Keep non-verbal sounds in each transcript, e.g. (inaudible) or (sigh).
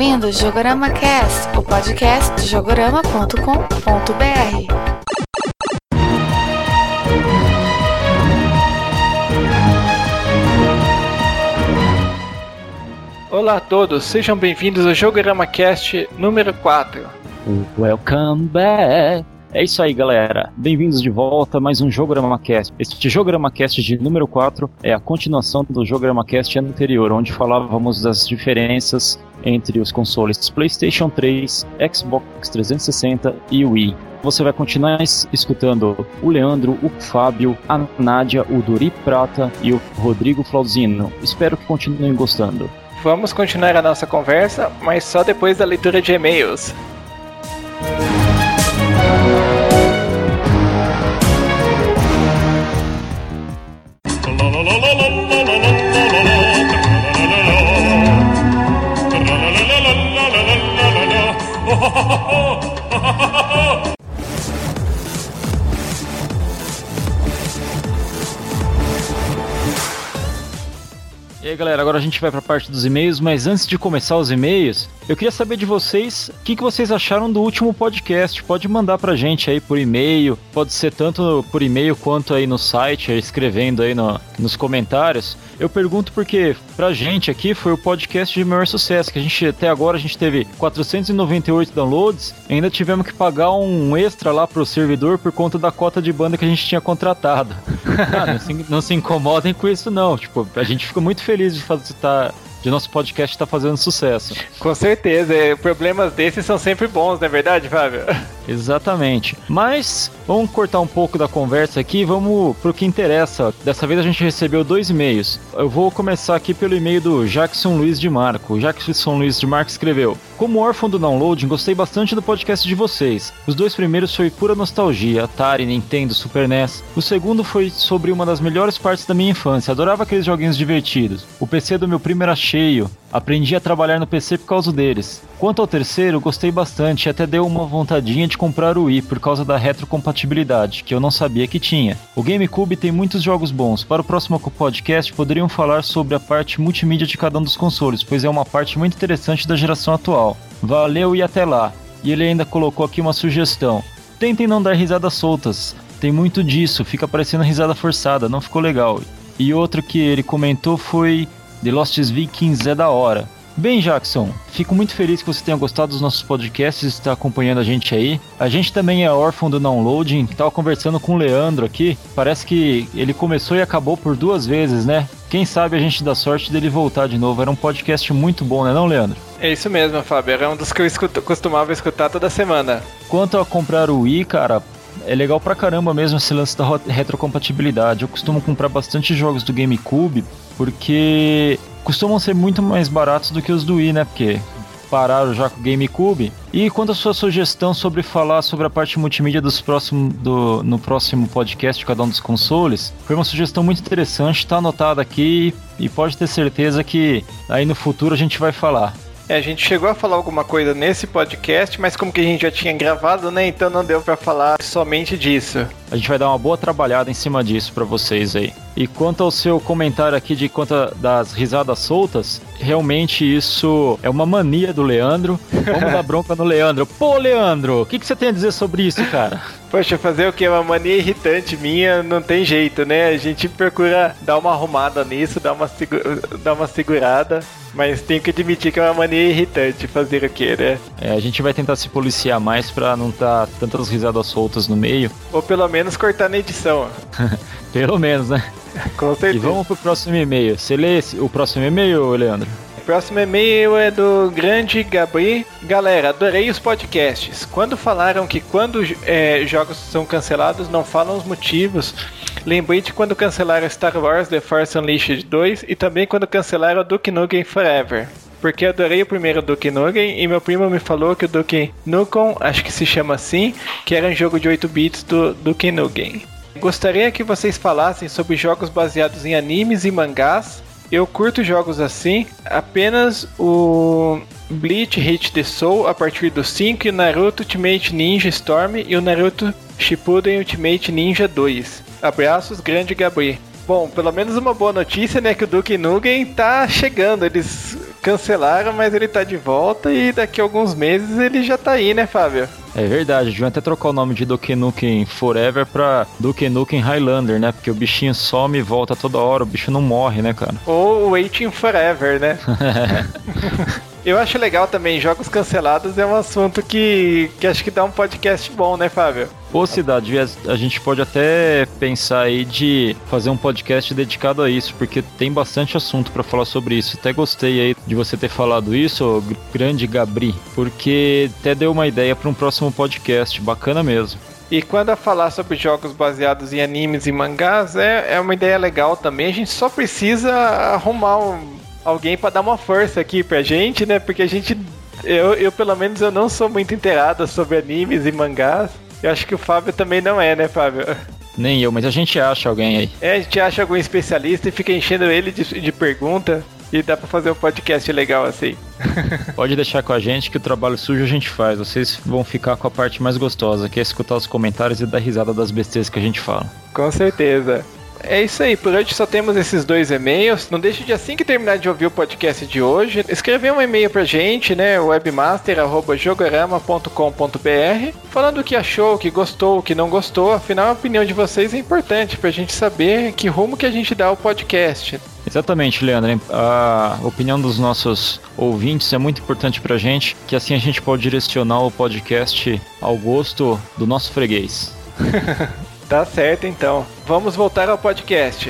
ouvindo Jogorama Cast, o podcast de jogorama.com.br. Olá a todos, sejam bem-vindos ao Jogorama Cast número 4. Welcome back! É isso aí, galera. Bem-vindos de volta a mais um Jogorama Cast. Este Jogorama Cast de número 4 é a continuação do Jogorama Cast anterior, onde falávamos das diferenças entre os consoles PlayStation 3, Xbox 360 e Wii. Você vai continuar escutando o Leandro, o Fábio, a Nádia, o Dori Prata e o Rodrigo Flauzino. Espero que continuem gostando. Vamos continuar a nossa conversa, mas só depois da leitura de e-mails. Galera, agora a gente vai para a parte dos e-mails, mas antes de começar os e-mails, eu queria saber de vocês o que, que vocês acharam do último podcast. Pode mandar pra gente aí por e-mail, pode ser tanto por e-mail quanto aí no site, escrevendo aí no, nos comentários. Eu pergunto porque pra gente aqui foi o podcast de maior sucesso, que a gente até agora a gente teve 498 downloads, ainda tivemos que pagar um extra lá pro servidor por conta da cota de banda que a gente tinha contratado. ah, (laughs) não, se, não se incomodem com isso não, tipo, a gente ficou muito feliz de fazer estar de nosso podcast estar tá fazendo sucesso. Com certeza, problemas desses são sempre bons, não é verdade, Fábio? (laughs) Exatamente. Mas vamos cortar um pouco da conversa aqui, vamos pro que interessa. Dessa vez a gente recebeu dois e-mails. Eu vou começar aqui pelo e-mail do Jackson Luiz de Marco. O Jackson Luiz de Marco escreveu: Como órfão do download, gostei bastante do podcast de vocês. Os dois primeiros foi pura nostalgia, Atari, Nintendo, Super NES. O segundo foi sobre uma das melhores partes da minha infância. Adorava aqueles joguinhos divertidos. O PC do meu primo era cheio. Aprendi a trabalhar no PC por causa deles. Quanto ao terceiro, gostei bastante e até deu uma vontadinha de comprar o Wii por causa da retrocompatibilidade, que eu não sabia que tinha. O GameCube tem muitos jogos bons. Para o próximo podcast, poderiam falar sobre a parte multimídia de cada um dos consoles, pois é uma parte muito interessante da geração atual. Valeu e até lá. E ele ainda colocou aqui uma sugestão. Tentem não dar risadas soltas. Tem muito disso, fica parecendo risada forçada, não ficou legal. E outro que ele comentou foi The Lost Vikings é da hora. Bem, Jackson, fico muito feliz que você tenha gostado dos nossos podcasts e está acompanhando a gente aí. A gente também é órfão do downloading, estava conversando com o Leandro aqui. Parece que ele começou e acabou por duas vezes, né? Quem sabe a gente dá sorte dele voltar de novo. Era um podcast muito bom, né, não, Leandro? É isso mesmo, Fábio. Era um dos que eu escuto, costumava escutar toda semana. Quanto a comprar o Wii, cara, é legal pra caramba mesmo esse lance da retrocompatibilidade. Eu costumo comprar bastante jogos do GameCube porque costumam ser muito mais baratos do que os do Wii, né? Porque pararam já com o GameCube. E quanto à sua sugestão sobre falar sobre a parte multimídia dos próximos, do, no próximo podcast de cada um dos consoles, foi uma sugestão muito interessante, está anotada aqui e pode ter certeza que aí no futuro a gente vai falar. É, a gente chegou a falar alguma coisa nesse podcast, mas como que a gente já tinha gravado, né? Então não deu para falar somente disso. A gente vai dar uma boa trabalhada em cima disso para vocês aí. E quanto ao seu comentário aqui de conta das risadas soltas, realmente isso é uma mania do Leandro. Vamos dar bronca no Leandro. Pô, Leandro, o que, que você tem a dizer sobre isso, cara? (laughs) Poxa, fazer o que? Uma mania irritante minha, não tem jeito, né? A gente procura dar uma arrumada nisso, dar uma, dar uma segurada. Mas tenho que admitir que é uma mania irritante fazer o que, né? É, a gente vai tentar se policiar mais pra não dar tá tantas risadas soltas no meio. Ou pelo menos cortar na edição. (laughs) pelo menos, né? Com certeza. E vamos pro próximo e-mail. Você lê o próximo e-mail, Leandro? O próximo e-mail é do grande Gabri. Galera, adorei os podcasts. Quando falaram que quando é, jogos são cancelados não falam os motivos, lembrei de quando cancelaram Star Wars The Force Unleashed 2 e também quando cancelaram Duke Nukem Forever porque adorei o primeiro Duke Nukem e meu primo me falou que o Duke Nukem, acho que se chama assim, que era um jogo de 8 bits do Duke Nukem. Gostaria que vocês falassem sobre jogos baseados em animes e mangás. Eu curto jogos assim, apenas o Bleach Hit the Soul a partir do 5 e o Naruto Ultimate Ninja Storm e o Naruto Shippuden Ultimate Ninja 2. Abraços, grande Gabriel. Bom, pelo menos uma boa notícia, né, que o Duke Nukem tá chegando. Eles cancelaram, mas ele tá de volta e daqui a alguns meses ele já tá aí, né, Fábio? É verdade, deviam até trocar o nome de Duke Nukem Forever pra Duke Nukem Highlander, né? Porque o bichinho some e volta toda hora, o bicho não morre, né, cara? Ou Waiting Forever, né? (laughs) Eu acho legal também, jogos cancelados é um assunto que, que acho que dá um podcast bom, né, Fábio? Ô, Cidade, a gente pode até pensar aí de fazer um podcast dedicado a isso, porque tem bastante assunto para falar sobre isso. Até gostei aí de você ter falado isso, grande Gabri, porque até deu uma ideia para um próximo podcast, bacana mesmo. E quando a falar sobre jogos baseados em animes e mangás, é, é uma ideia legal também. A gente só precisa arrumar um alguém para dar uma força aqui pra gente, né? Porque a gente. Eu, eu, pelo menos, eu não sou muito inteirado sobre animes e mangás. Eu acho que o Fábio também não é, né, Fábio? Nem eu, mas a gente acha alguém aí. É, a gente acha algum especialista e fica enchendo ele de, de pergunta. E dá pra fazer um podcast legal assim. (laughs) Pode deixar com a gente que o trabalho sujo a gente faz. Vocês vão ficar com a parte mais gostosa, que é escutar os comentários e dar risada das besteiras que a gente fala. Com certeza. É isso aí, por hoje só temos esses dois e-mails. Não deixe de assim que terminar de ouvir o podcast de hoje, escrever um e-mail pra gente, né? webmaster@jogorama.com.br, falando o que achou, o que gostou, o que não gostou. Afinal, a opinião de vocês é importante pra gente saber que rumo que a gente dá ao podcast. Exatamente, Leandro. A opinião dos nossos ouvintes é muito importante pra gente, que assim a gente pode direcionar o podcast ao gosto do nosso freguês. (laughs) Tá certo então. Vamos voltar ao podcast.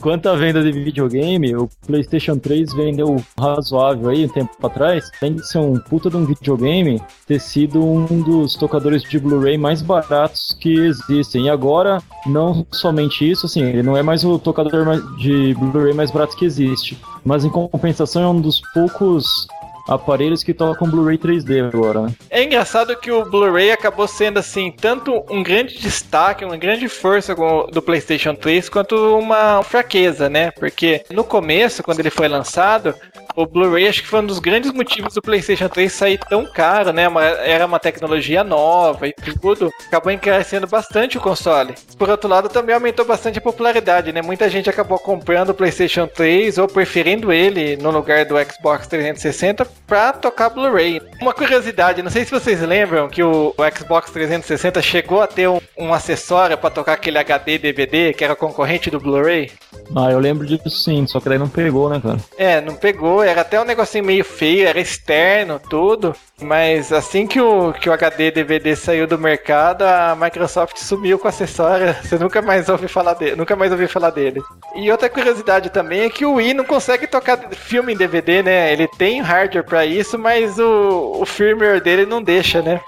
Quanto à venda de videogame, o PlayStation 3 vendeu razoável aí um tempo atrás. Além de ser um puta de um videogame, ter sido um dos tocadores de Blu-ray mais baratos que existem. E agora, não somente isso, assim, ele não é mais o tocador de Blu-ray mais barato que existe. Mas em compensação, é um dos poucos aparelhos que tocam Blu-ray 3D agora, né? É engraçado que o Blu-ray acabou sendo, assim, tanto um grande destaque, uma grande força do PlayStation 3, quanto uma fraqueza, né? Porque no começo, quando ele foi lançado, o Blu-ray acho que foi um dos grandes motivos do PlayStation 3 sair tão caro, né? Era uma tecnologia nova e tudo. Acabou encarecendo bastante o console. Por outro lado, também aumentou bastante a popularidade, né? Muita gente acabou comprando o PlayStation 3 ou preferindo ele no lugar do Xbox 360 para tocar Blu-ray. Uma curiosidade, não sei se vocês lembram que o, Xbox 360 chegou a ter um, um acessório para tocar aquele HD DVD que era concorrente do Blu-ray. Ah, eu lembro disso sim, só que daí não pegou, né, cara? É, não pegou, era até um negocinho meio feio, era externo, tudo. Mas assim que o, que o HD DVD saiu do mercado, a Microsoft sumiu com o acessório. (laughs) Você nunca mais ouviu falar dele, nunca mais ouviu falar dele. E outra curiosidade também é que o Wii não consegue tocar filme em DVD, né? Ele tem hardware para isso, mas o, o firmware dele não deixa, né?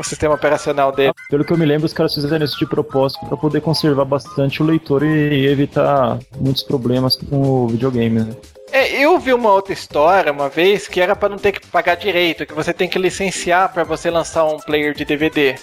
o sistema operacional dele. Pelo que eu me lembro, os caras fizeram isso de propósito para poder conservar bastante o leitor e evitar muitos problemas com o videogame. Né? É, eu vi uma outra história uma vez que era para não ter que pagar direito, que você tem que licenciar para você lançar um player de DVD.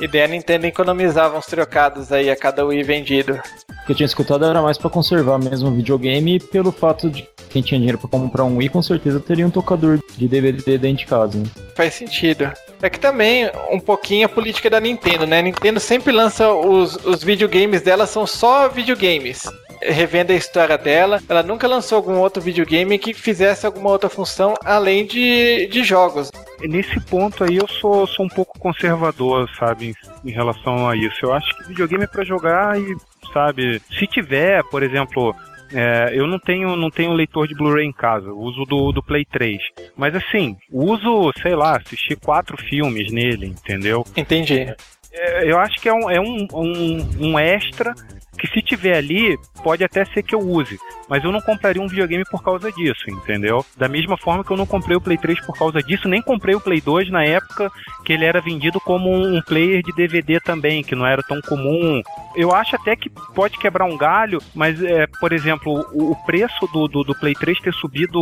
E daí a Nintendo economizava uns trocados aí a cada Wii vendido. O que eu tinha escutado era mais para conservar mesmo o videogame, pelo fato de quem tinha dinheiro para comprar um Wii com certeza teria um tocador de DVD dentro de casa. Né? Faz sentido. É que também um pouquinho a política da Nintendo, né? A Nintendo sempre lança os, os videogames dela são só videogames revendo a história dela. Ela nunca lançou algum outro videogame que fizesse alguma outra função além de, de jogos. Nesse ponto aí eu sou, sou um pouco conservador, sabe, em, em relação a isso. Eu acho que videogame é para jogar e, sabe, se tiver, por exemplo, é, eu não tenho, não tenho leitor de Blu-ray em casa, uso do, do Play 3. Mas assim, uso, sei lá, assistir quatro filmes nele, entendeu? Entendi. É, eu acho que é um, é um, um, um extra que se tiver ali, pode até ser que eu use. Mas eu não compraria um videogame por causa disso, entendeu? Da mesma forma que eu não comprei o Play 3 por causa disso, nem comprei o Play 2 na época que ele era vendido como um player de DVD também, que não era tão comum. Eu acho até que pode quebrar um galho, mas, é, por exemplo, o, o preço do, do, do, Play 3 ter subido,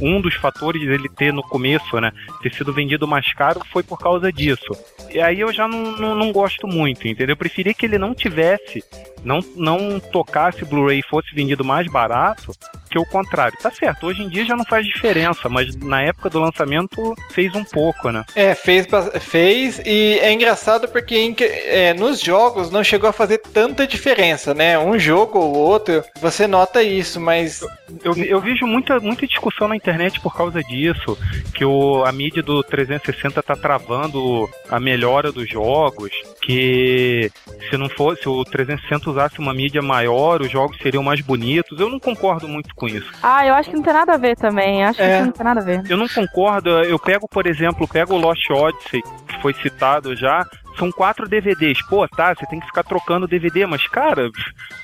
um dos fatores dele ter no começo, né, ter sido vendido mais caro, foi por causa disso. E aí eu já não, não, não gosto muito, entendeu? Eu preferia que ele não tivesse não, não tocasse Blu-ray fosse vendido mais barato que o contrário. Tá certo, hoje em dia já não faz diferença, mas na época do lançamento fez um pouco, né? É, fez, fez e é engraçado porque é, nos jogos não chegou a fazer tanta diferença, né? Um jogo ou outro, você nota isso, mas. Eu, eu vejo muita, muita discussão na internet por causa disso, que o, a mídia do 360 tá travando a melhora dos jogos, que se não fosse o 360 usasse uma mídia maior, os jogos seriam mais bonitos. Eu não concordo muito com isso. Ah, eu acho que não tem nada a ver também. Acho é. que não tem nada a ver. Eu não concordo. Eu pego, por exemplo, pego o Lost Odyssey, que foi citado já. São quatro DVDs. Pô, tá, você tem que ficar trocando DVD, mas, cara,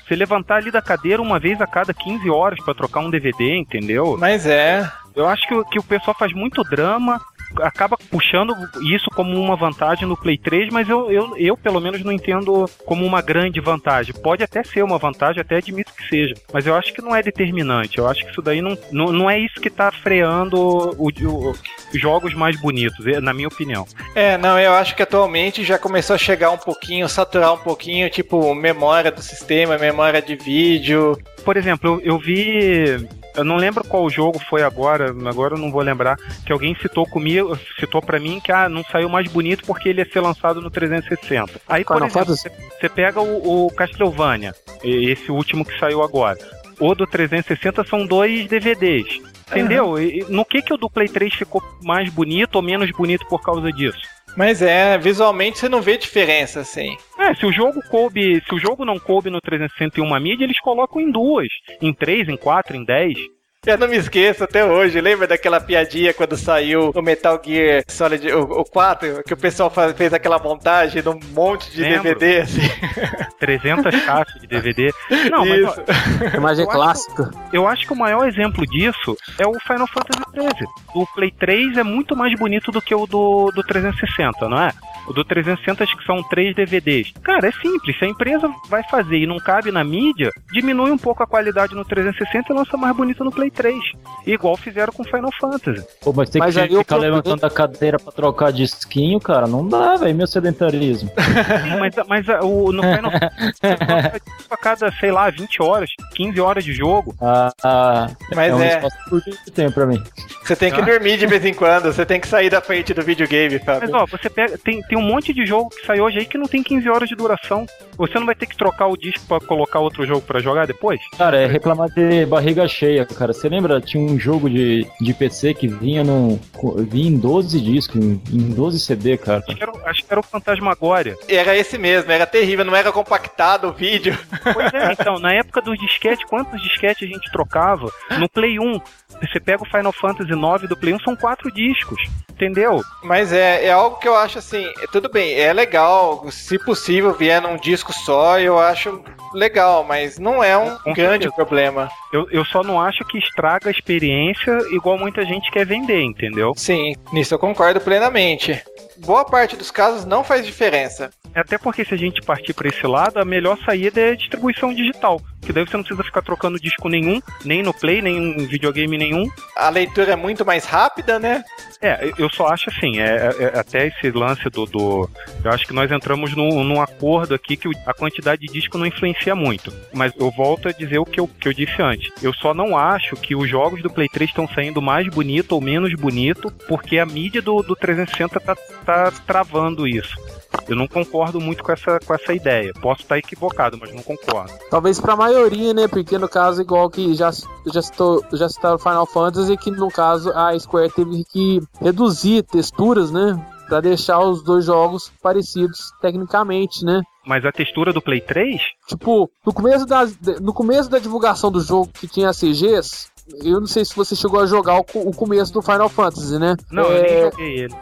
você levantar ali da cadeira uma vez a cada 15 horas para trocar um DVD, entendeu? Mas é. Eu acho que, que o pessoal faz muito drama acaba puxando isso como uma vantagem no Play 3, mas eu, eu, eu pelo menos não entendo como uma grande vantagem. Pode até ser uma vantagem, até admito que seja, mas eu acho que não é determinante. Eu acho que isso daí não, não, não é isso que está freando os jogos mais bonitos, é, na minha opinião. É, não, eu acho que atualmente já começou a chegar um pouquinho, saturar um pouquinho, tipo, memória do sistema, memória de vídeo. Por exemplo, eu, eu vi eu não lembro qual jogo foi agora, agora eu não vou lembrar, que alguém citou comigo, citou para mim que ah, não saiu mais bonito porque ele ia ser lançado no 360. Aí, por Final exemplo, você pega o, o Castlevania, esse último que saiu agora. O do 360 são dois DVDs. Entendeu? Uhum. No que, que o do Play 3 ficou mais bonito ou menos bonito por causa disso? Mas é, visualmente você não vê diferença, assim. É, se o jogo coube, se o jogo não coube no 361 mídia, eles colocam em duas, em três, em quatro, em dez. Eu não me esqueço até hoje. Lembra daquela piadinha quando saiu o Metal Gear Solid o, o 4? Que o pessoal faz, fez aquela montagem num monte de Lembro. DVD, assim. (laughs) 300 caixas de DVD. Não, Isso. mas. A imagem clássica. eu acho que o maior exemplo disso é o Final Fantasy XIII. O Play 3 é muito mais bonito do que o do, do 360, não é? O do 360 acho que são três DVDs. Cara, é simples. Se a empresa vai fazer e não cabe na mídia, diminui um pouco a qualidade no 360 e lança mais bonito no Play 3. Igual fizeram com Final Fantasy. Pô, mas tem mas que ficar levantando a cadeira pra trocar de skin, cara. Não dá, velho. Meu sedentarismo. (laughs) Sim, mas, mas o, no Final (laughs) Fantasy a cada, sei lá, 20 horas, 15 horas de jogo. Ah, ah mas é um é. espaço de tempo pra mim. Você tem que ah. dormir de vez em quando. Você tem que sair da frente do videogame, Fábio. Mas ó, você pega. Tem, tem tem um monte de jogo que saiu hoje aí que não tem 15 horas de duração. Você não vai ter que trocar o disco para colocar outro jogo para jogar depois? Cara, é reclamar de barriga cheia, cara. Você lembra? Tinha um jogo de, de PC que vinha no. vinha em 12 discos, em, em 12 CD, cara. Acho que, era, acho que era o Fantasmagória. Era esse mesmo, era terrível, não era compactado o vídeo. Pois é, (laughs) então, na época dos disquetes, quantos disquetes a gente trocava? No Play 1, você pega o Final Fantasy IX do Play 1, são quatro discos, entendeu? Mas é, é algo que eu acho assim, tudo bem, é legal, se possível vier num disco só, eu acho legal, mas não é um Com grande certeza. problema. Eu, eu só não acho que estraga a experiência igual muita gente quer vender, entendeu? Sim, nisso eu concordo plenamente. Boa parte dos casos não faz diferença. Até porque se a gente partir para esse lado, a melhor saída é a distribuição digital. Que daí você não precisa ficar trocando disco nenhum, nem no Play, nem em videogame nenhum. A leitura é muito mais rápida, né? É, eu só acho assim, é, é, é, até esse lance do, do. Eu acho que nós entramos num, num acordo aqui que a quantidade de disco não influencia muito. Mas eu volto a dizer o que eu, que eu disse antes. Eu só não acho que os jogos do Play 3 estão saindo mais bonito ou menos bonito, porque a mídia do, do 360 tá, tá travando isso. Eu não concordo muito com essa, com essa ideia. Posso estar equivocado, mas não concordo. Talvez para a maioria, né? Porque no caso, igual que já, já, citou, já citaram Final Fantasy, que no caso a Square teve que reduzir texturas, né? Pra deixar os dois jogos parecidos tecnicamente, né? Mas a textura do Play 3? Tipo, no começo da, no começo da divulgação do jogo que tinha CGs, eu não sei se você chegou a jogar o, começo do Final Fantasy, né? Não, é... eu nem joguei ele.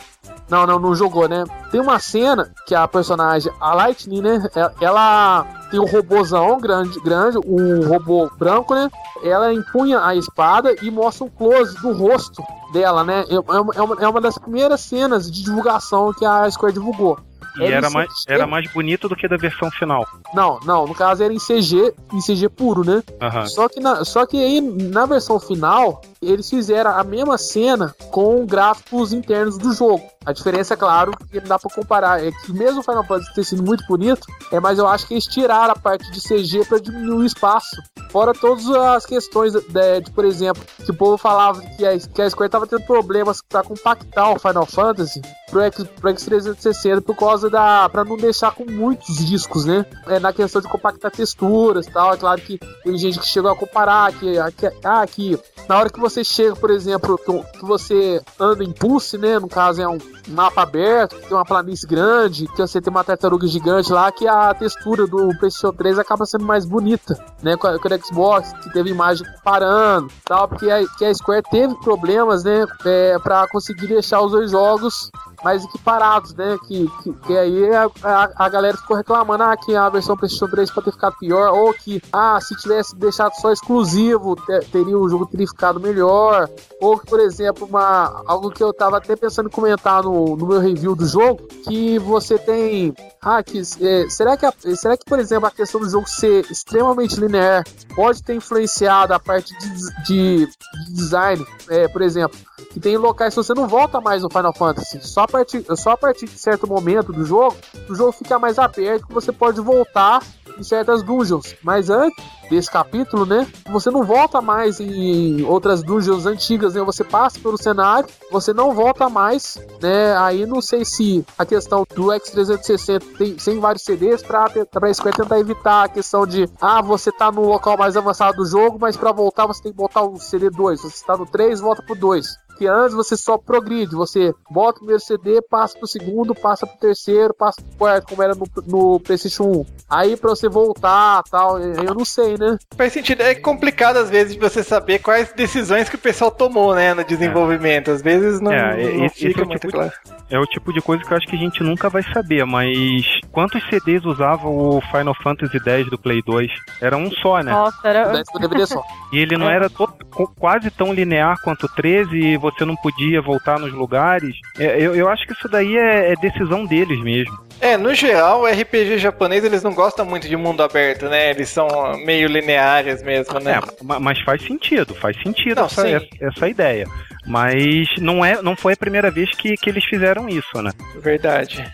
Não, não, não jogou, né? Tem uma cena que a personagem, a Lightning, né? Ela tem um robôzão grande, grande, um robô branco, né? Ela empunha a espada e mostra um close do rosto dela, né? É, é uma, é uma das primeiras cenas de divulgação que a Square divulgou. E era mais, era mais bonito do que da versão final. Não, não, no caso era em CG, em CG puro, né? Uhum. Só, que na, só que aí na versão final, eles fizeram a mesma cena com gráficos internos do jogo. A diferença, é claro, que não dá pra comparar. É que mesmo o Final Fantasy ter sido muito bonito, é, mas eu acho que eles tiraram a parte de CG para diminuir o espaço. Fora todas as questões de, de, por exemplo, que o povo falava que a, que a Square tava tendo problemas para compactar o Final Fantasy pro, X, pro X360 por causa da. para não deixar com muitos discos, né? É, na questão de compactar texturas e tal. É claro que tem gente que chegou a comparar que, que, ah, que na hora que você chega, por exemplo, que você anda em pulse, né? No caso é um mapa aberto, tem uma planície grande, que você tem uma tartaruga gigante lá, que a textura do PlayStation 3 acaba sendo mais bonita, né? Com, o Xbox, que teve imagem comparando tal, porque a, que a Square teve problemas, né? É, para conseguir deixar os dois jogos mais equiparados, né? Que, que, que aí a, a, a, galera ficou reclamando ah, que a versão PlayStation 3 pode ter ficado pior, ou que, ah, se tivesse deixado só exclusivo, ter, teria o jogo teria ficado melhor, ou por exemplo, uma, algo que eu tava até pensando em comentar no, no meu review do jogo, que você tem. Ah, que, é, será, que a, será que, por exemplo, a questão do jogo ser extremamente linear pode ter influenciado a parte de, de, de design? É, por exemplo, que tem locais que você não volta mais no Final Fantasy, só partir, só a partir de certo momento do jogo, o jogo fica mais aberto que você pode voltar em certas dungeons. Mas antes desse capítulo, né? Você não volta mais em outras dungeons antigas, né? Você passa pelo cenário, você não volta mais, né? Aí não sei se a questão do X360 tem, tem vários CDs pra, pra Square tentar evitar a questão de ah, você tá no local mais avançado do jogo, mas para voltar você tem que botar o CD 2. Você está no 3, volta pro 2 que antes você só progride, você bota o primeiro CD, passa pro segundo, passa pro terceiro, passa pro quarto, como era no, no PlayStation 1. Aí pra você voltar tal, eu não sei, né? Faz sentido. É complicado às vezes você saber quais decisões que o pessoal tomou, né, no desenvolvimento. Às vezes não, é, não esse, fica esse é muito tipo claro. De, é o tipo de coisa que eu acho que a gente nunca vai saber, mas quantos CDs usava o Final Fantasy X do Play 2? Era um só, né? Nossa, era... só. E ele não é. era todo, quase tão linear quanto o 13 e você não podia voltar nos lugares. É, eu, eu acho que isso daí é, é, decisão deles mesmo. É, no geral, RPG japonês eles não gostam muito de mundo aberto, né? Eles são meio lineares mesmo, né? É, mas faz sentido, faz sentido não, essa, essa, essa, ideia. Mas não, é, não foi a primeira vez que, que eles fizeram isso, né? Verdade.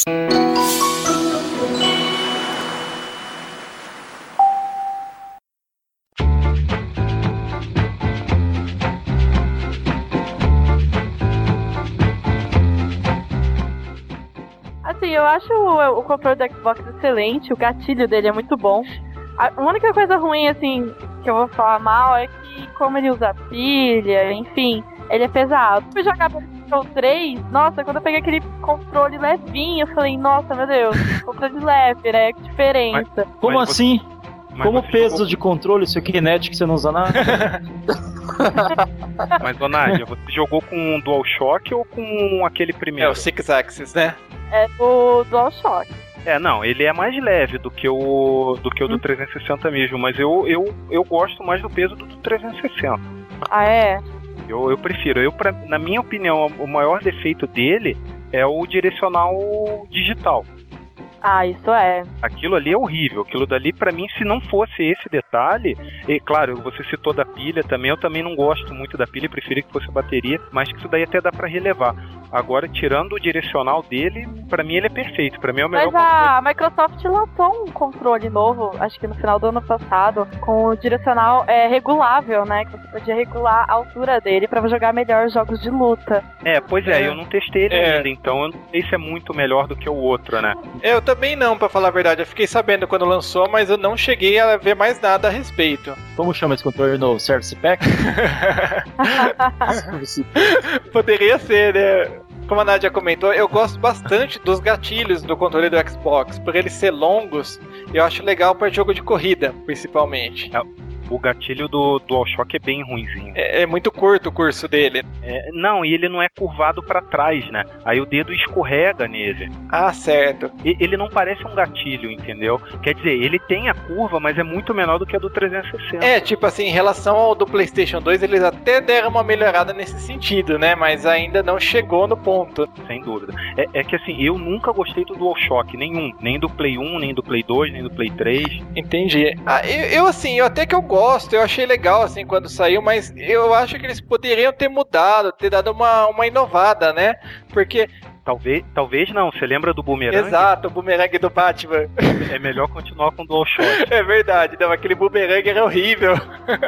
Assim, eu acho o, o controle do Xbox excelente, o gatilho dele é muito bom. A única coisa ruim, assim, que eu vou falar mal é que como ele usa pilha, enfim, ele é pesado. Eu Control 3, nossa, quando eu peguei aquele controle levinho, eu falei, nossa, meu Deus, (laughs) controle leve, né? Que diferença. Mas, como mas assim? Mas Como peso jogou... de controle, seu Kinect que você não usa nada? (laughs) Mas, dona Nádia, você jogou com um DualShock ou com aquele primeiro? É, o Six Axis, né? É o DualShock. É, não, ele é mais leve do que o do que o do 360 hum. mesmo, mas eu, eu, eu gosto mais do peso do 360. Ah, é? Eu, eu prefiro. Eu, pra, na minha opinião, o maior defeito dele é o direcional digital. Ah, isso é. Aquilo ali é horrível. Aquilo dali, para mim, se não fosse esse detalhe, e claro, você citou da pilha também, eu também não gosto muito da pilha, preferia que fosse bateria, mas que isso daí até dá para relevar. Agora, tirando o direcional dele, para mim ele é perfeito. Para mim é o melhor. Mas a Microsoft lançou um controle novo, acho que no final do ano passado, com o direcional é, regulável, né? Que você podia regular a altura dele para jogar melhor jogos de luta. É, pois é, é. eu não testei ele é. ainda, então eu não sei se é muito melhor do que o outro, né? Eu também não, para falar a verdade. Eu fiquei sabendo quando lançou, mas eu não cheguei a ver mais nada a respeito. Como chama esse controle novo? Service Pack? (laughs) Poderia ser, né? como a Nadia comentou, eu gosto bastante dos gatilhos do controle do Xbox, por eles ser longos. Eu acho legal para jogo de corrida, principalmente. O gatilho do DualShock é bem ruinzinho. É, é muito curto o curso dele. É, não, e ele não é curvado para trás, né? Aí o dedo escorrega nele. Ah, certo. E, ele não parece um gatilho, entendeu? Quer dizer, ele tem a curva, mas é muito menor do que a do 360. É, tipo assim, em relação ao do PlayStation 2, eles até deram uma melhorada nesse sentido, né? Mas ainda não chegou no ponto. Sem dúvida. É, é que assim, eu nunca gostei do DualShock, nenhum. Nem do Play 1, nem do Play 2, nem do Play 3. Entendi. Ah, eu, eu assim, eu até que eu gosto gosto, eu achei legal assim quando saiu, mas eu acho que eles poderiam ter mudado, ter dado uma, uma inovada, né? Porque Talvez, talvez não. Você lembra do Boomerang? Exato, o Boomerang do Batman. É melhor continuar com o DualShock. (laughs) é verdade, não, aquele Boomerang era horrível.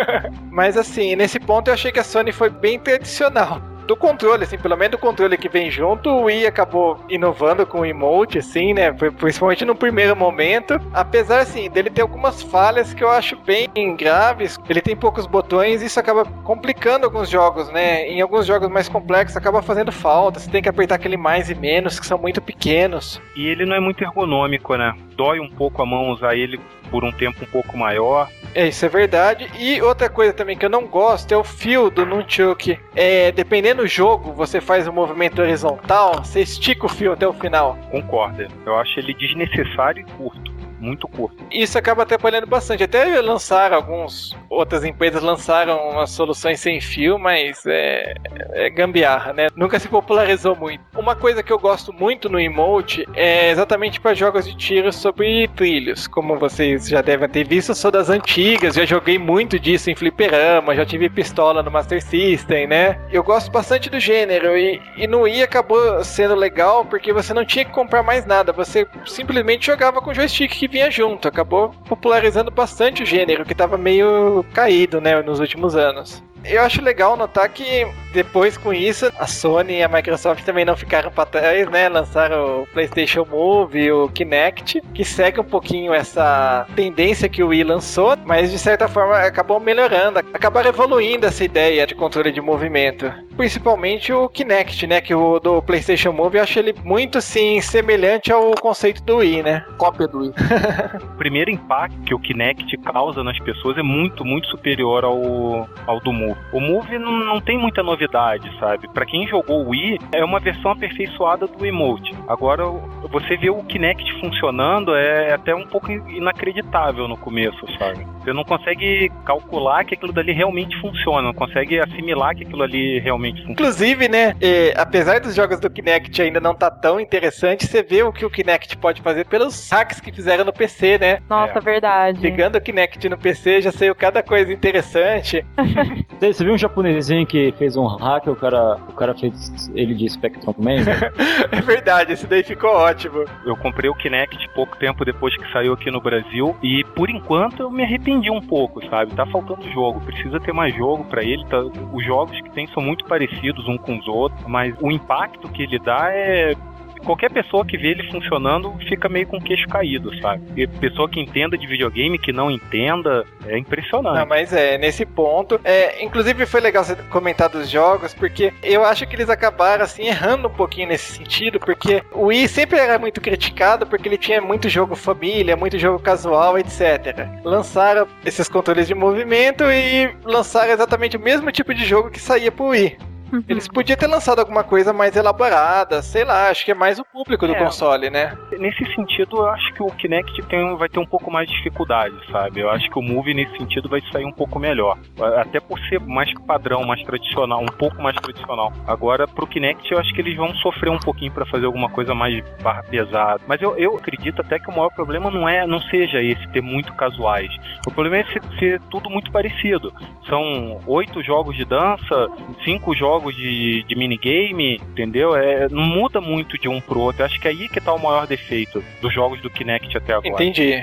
(laughs) Mas assim, nesse ponto eu achei que a Sony foi bem tradicional do controle, assim, pelo menos do controle que vem junto, o Wii acabou inovando com o emote, assim, né? Principalmente no primeiro momento. Apesar, assim, dele ter algumas falhas que eu acho bem graves. Ele tem poucos botões e isso acaba complicando alguns jogos, né? Em alguns jogos mais complexos acaba fazendo falta. Você tem que apertar aquele mais e menos, que são muito pequenos. E ele não é muito ergonômico, né? Dói um pouco a mão usar ele por um tempo um pouco maior. É, isso é verdade. E outra coisa também que eu não gosto é o fio do Nunchuk. É, dependendo do jogo, você faz um movimento horizontal, você estica o fio até o final. Concordo. Eu acho ele desnecessário e curto muito curto. Isso acaba atrapalhando bastante. Até lançaram alguns. Outras empresas lançaram umas soluções sem fio, mas é, é gambiarra, né? Nunca se popularizou muito. Uma coisa que eu gosto muito no emote é exatamente para jogos de tiro sobre trilhos. Como vocês já devem ter visto, eu sou das antigas, já joguei muito disso em fliperama, já tive pistola no Master System, né? Eu gosto bastante do gênero e, e no Wii acabou sendo legal porque você não tinha que comprar mais nada, você simplesmente jogava com o joystick que vinha junto. Acabou popularizando bastante o gênero, que estava meio caído, né, nos últimos anos. Eu acho legal notar que depois com isso a Sony e a Microsoft também não ficaram para trás, né? Lançaram o PlayStation Move e o Kinect, que segue um pouquinho essa tendência que o Wii lançou, mas de certa forma acabou melhorando, acabaram evoluindo essa ideia de controle de movimento. Principalmente o Kinect, né? Que o do PlayStation Move eu acho ele muito assim semelhante ao conceito do Wii, né? Cópia do Wii. (laughs) o primeiro impacto que o Kinect causa nas pessoas é muito, muito superior ao, ao do Move. O Move não, não tem muita novidade, sabe? Para quem jogou o Wii, é uma versão aperfeiçoada do Emote. Agora, você vê o Kinect funcionando é até um pouco inacreditável no começo, sabe? Você não consegue calcular que aquilo dali realmente funciona, não consegue assimilar que aquilo ali realmente funciona. Inclusive, né, apesar dos jogos do Kinect ainda não tá tão interessante, você vê o que o Kinect pode fazer pelos hacks que fizeram no PC, né? Nossa, é. verdade. Pegando o Kinect no PC, já saiu cada coisa interessante. (laughs) Você viu um japonesinho que fez um hack, o cara, o cara fez ele de Spectrum Man? (laughs) é verdade, esse daí ficou ótimo. Eu comprei o Kinect pouco tempo depois que saiu aqui no Brasil e por enquanto eu me arrependi um pouco, sabe? Tá faltando jogo, precisa ter mais jogo para ele. Tá... Os jogos que tem são muito parecidos um com os outros, mas o impacto que ele dá é qualquer pessoa que vê ele funcionando fica meio com o queixo caído, sabe? E pessoa que entenda de videogame, que não entenda, é impressionante. Não, mas é, nesse ponto. É, inclusive foi legal você comentar dos jogos, porque eu acho que eles acabaram assim errando um pouquinho nesse sentido, porque o Wii sempre era muito criticado porque ele tinha muito jogo família, muito jogo casual, etc. Lançaram esses controles de movimento e lançaram exatamente o mesmo tipo de jogo que saía pro Wii. Uhum. Eles podiam ter lançado alguma coisa mais elaborada, sei lá, acho que é mais o público do é, console, né? Nesse sentido, eu acho que o Kinect tem, vai ter um pouco mais de dificuldade, sabe? Eu acho que o Move, nesse sentido, vai sair um pouco melhor. Até por ser mais padrão, mais tradicional, um pouco mais tradicional. Agora, pro Kinect, eu acho que eles vão sofrer um pouquinho para fazer alguma coisa mais barra pesada. Mas eu, eu acredito até que o maior problema não é, não seja esse ter muito casuais. O problema é ser, ser tudo muito parecido. São oito jogos de dança, cinco jogos jogos de, de minigame, entendeu? É, não muda muito de um pro outro. Eu acho que é aí que tá o maior defeito dos jogos do Kinect até agora. Entendi.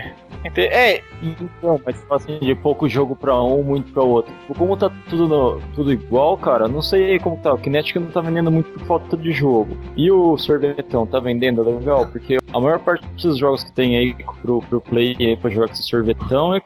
Entendi. É. Então, mas assim, de pouco jogo pra um, muito pra outro. Como tá tudo, no, tudo igual, cara, não sei como tá. O Kinect não tá vendendo muito por falta de jogo. E o sorvetão tá vendendo legal? Porque a maior parte dos jogos que tem aí pro, pro Play aí pra jogar com esse sorvetão é,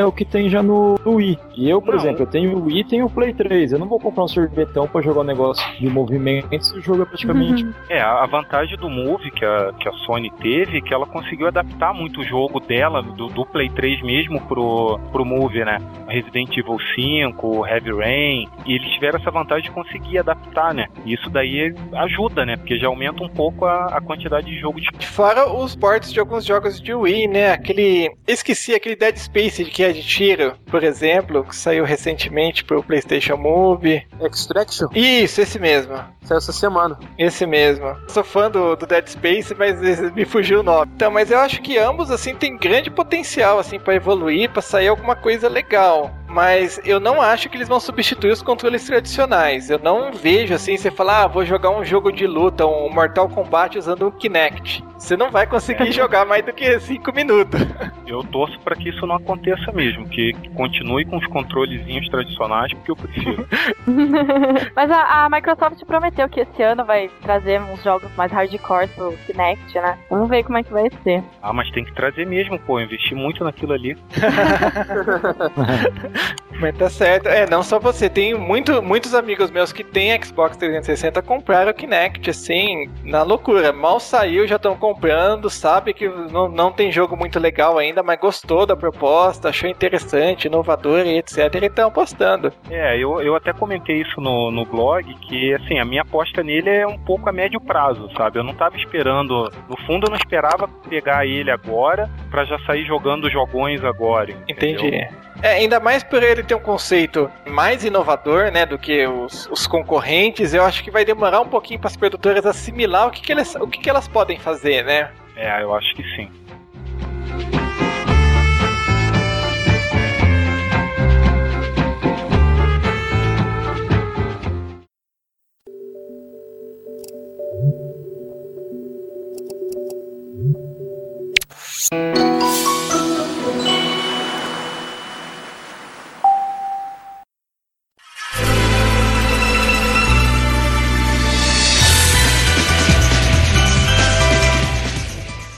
é o que tem já no, Wii. E eu, por não. exemplo, eu tenho o Wii e tenho o Play 3. Eu não vou comprar um sorvetão pra jogar um negócio de movimentos e o jogo é praticamente. Uhum. É, a vantagem do Move que a, que a Sony teve é que ela conseguiu adaptar muito o jogo dela, do, do Play 3 mesmo, pro, pro Move, né? Resident Evil 5, Heavy Rain. E eles tiveram essa vantagem de conseguir adaptar, né? E isso daí ajuda, né? Porque já aumenta um pouco a, a quantidade de jogo de. Fora os ports de alguns jogos de Wii, né? Aquele. Esqueci, aquele Dead Space que é de tiro, por exemplo, que saiu recentemente pro PlayStation Move. Extraction? Isso, esse mesmo. Saiu essa semana. Esse mesmo. Sou fã do, do Dead Space, mas me fugiu o nome. Então, mas eu acho que ambos, assim, tem grande potencial, assim, para evoluir, para sair alguma coisa legal mas eu não acho que eles vão substituir os controles tradicionais. Eu não vejo assim, você falar, ah, vou jogar um jogo de luta, um Mortal Kombat usando um Kinect. Você não vai conseguir jogar mais do que 5 minutos. (laughs) Eu torço para que isso não aconteça mesmo, que continue com os controlezinhos tradicionais, porque eu prefiro. (laughs) Mas a, a, Microsoft prometeu que esse ano vai trazer uns jogos mais hardcore pro Kinect, né? Vamos ver como é que vai ser. Ah, mas tem que trazer mesmo, pô, investir muito naquilo ali. (laughs) Mas tá certo. É, não só você. Tem muito, muitos amigos meus que têm Xbox 360 compraram o Kinect, assim, na loucura. Mal saiu, já estão comprando, sabe que não, não tem jogo muito legal ainda, mas gostou da proposta, achou interessante, inovador e etc. E estão apostando. É, eu, eu até comentei isso no, no blog, que assim, a minha aposta nele é um pouco a médio prazo, sabe? Eu não tava esperando. No fundo, eu não esperava pegar ele agora para já sair jogando jogões agora. Entendeu? Entendi. É, ainda mais por ele ter um conceito mais inovador, né, do que os, os concorrentes, eu acho que vai demorar um pouquinho para as produtoras assimilar o que, que, elas, o que, que elas podem fazer, né? É, eu acho que sim.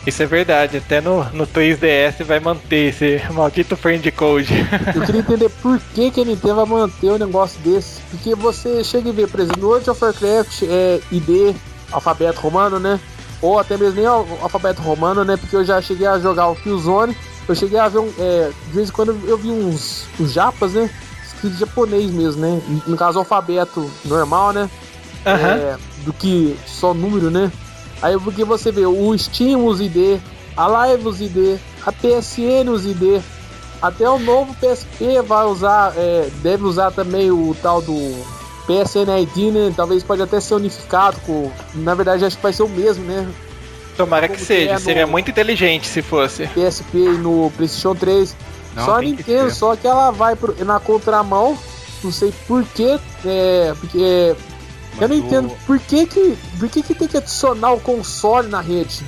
Isso é verdade, até no, no 3DS vai manter esse maldito friend code. (laughs) Eu queria entender por que, que a Nintendo vai manter um negócio desse. Porque você chega e vê, por exemplo, no World of Warcraft é ID, alfabeto romano, né? Ou até mesmo nem alfabeto romano, né? Porque eu já cheguei a jogar o Killzone. Eu cheguei a ver um. É, de vez em quando eu vi uns, uns japas, né? Escrito japonês mesmo, né? No caso, alfabeto normal, né? Uhum. É, do que só número, né? Aí porque você vê o Steam os ID, a Live os ID, a PSN os ID, até o novo PSP vai usar, é, deve usar também o tal do PSN ID, né? Talvez pode até ser unificado com. Na verdade, acho que vai ser o mesmo, né? Tomara Como que seja, é seria muito inteligente se fosse. PSP e no PlayStation 3. Não, só a Nintendo, só que ela vai pro, na contramão, não sei porquê, é, porque eu não entendo por que que, por que que tem que adicionar o console na rede.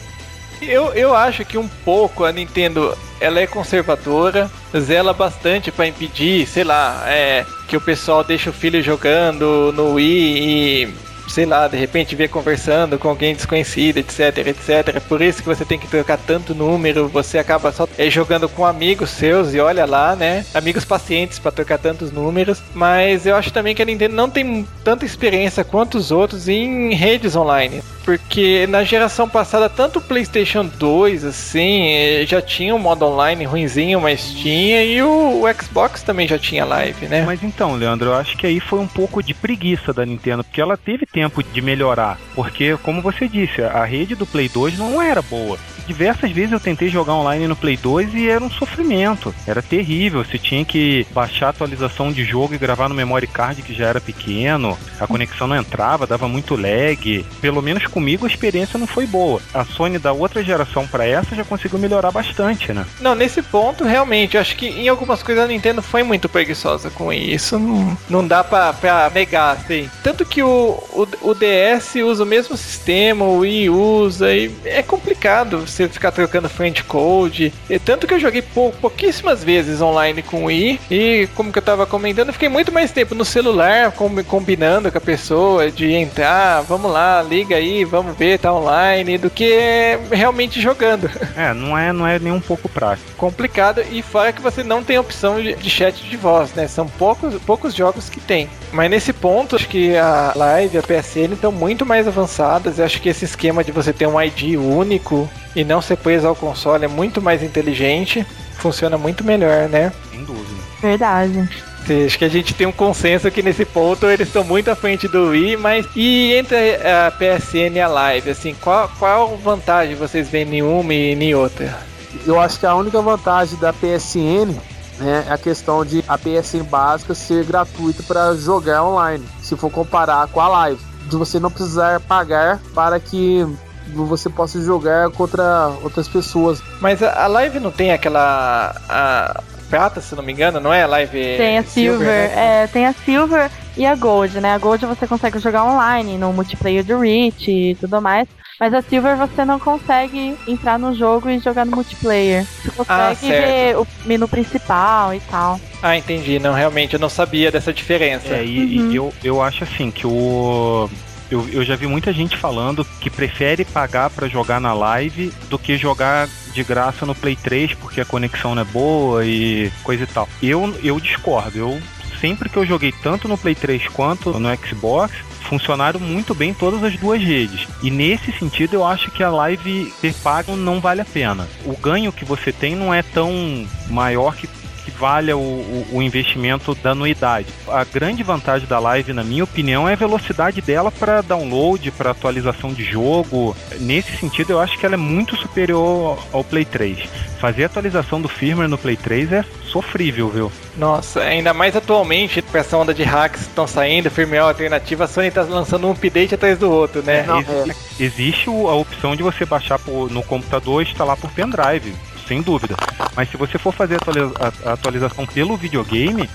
Eu, eu acho que um pouco a Nintendo ela é conservadora, zela bastante para impedir, sei lá, é, que o pessoal deixe o filho jogando no Wii e sei lá, de repente ver conversando com alguém desconhecido, etc, etc. Por isso que você tem que trocar tanto número, você acaba só é, jogando com amigos seus e olha lá, né? Amigos pacientes para trocar tantos números. Mas eu acho também que a Nintendo não tem tanta experiência quanto os outros em redes online. Porque na geração passada, tanto o PlayStation 2, assim, eh, já tinha um modo online ruinzinho, mas tinha, e o, o, Xbox também já tinha live, né? Mas então, Leandro, eu acho que aí foi um pouco de preguiça da Nintendo, porque ela teve tempo de melhorar. Porque, como você disse, a rede do Play 2 não era boa diversas vezes eu tentei jogar online no Play 2 e era um sofrimento. Era terrível. Você tinha que baixar a atualização de jogo e gravar no memory card que já era pequeno. A conexão não entrava, dava muito lag. Pelo menos comigo a experiência não foi boa. A Sony da outra geração para essa já conseguiu melhorar bastante, né? Não, nesse ponto realmente, acho que em algumas coisas a Nintendo foi muito preguiçosa com isso. Não, não dá pra, pra negar, assim. Tanto que o, o o DS usa o mesmo sistema, o Wii usa, e é complicado você ficar trocando friend code. E tanto que eu joguei pou, pouquíssimas vezes online com o Wii, e como que eu tava comentando, eu fiquei muito mais tempo no celular, com, combinando com a pessoa, de entrar, vamos lá, liga aí, vamos ver, tá online, do que realmente jogando. (laughs) É, não é, não é nem um pouco prático. Complicado, e fora que você não tem opção de, de chat de voz, né? São poucos, poucos jogos que tem. Mas nesse ponto, acho que a Live e a PSN estão muito mais avançadas. Eu acho que esse esquema de você ter um ID único e não ser preso ao console é muito mais inteligente. Funciona muito melhor, né? Sem dúvida. Verdade. Acho que a gente tem um consenso que nesse ponto eles estão muito à frente do Wii, mas e entre a PSN e a Live, assim, qual, qual vantagem vocês veem em uma e em outra? Eu acho que a única vantagem da PSN né, é a questão de a PSN básica ser gratuita para jogar online, se for comparar com a Live, de você não precisar pagar para que você possa jogar contra outras pessoas. Mas a, a Live não tem aquela a prata, se não me engano, não é a Live Tem a Silver, né? é, tem a Silver e a Gold, né? A Gold você consegue jogar online no multiplayer do Reach e tudo mais. Mas a Silver você não consegue entrar no jogo e jogar no multiplayer. Você Ah, consegue certo. ver o menu principal e tal. Ah, entendi. Não, realmente, eu não sabia dessa diferença. É, e, Uhum. e eu, eu acho assim que o. Eu, eu já vi muita gente falando que prefere pagar pra jogar na live do que jogar de graça no Play 3 porque a conexão não é boa e coisa e tal. Eu, eu discordo. Eu sempre que eu joguei tanto no Play 3 quanto no Xbox, funcionaram muito bem todas as duas redes. E nesse sentido eu acho que a live ter pago não vale a pena. O ganho que você tem não é tão maior que que valha o, o- o investimento da anuidade. A grande vantagem da live, na minha opinião, é a velocidade dela para download, para atualização de jogo. Nesse sentido, eu acho que ela é muito superior ao Play 3. Fazer atualização do firmware no Play 3 é sofrível, viu? Nossa, ainda mais atualmente, com essa onda de hacks que estão saindo, firmware alternativa, a Sony tá lançando um update atrás do outro, né? Exi- Existe a opção de você baixar por- no computador e instalar por pendrive, sem dúvida. Mas se você for fazer a atualiza- a- a atualização pelo videogame,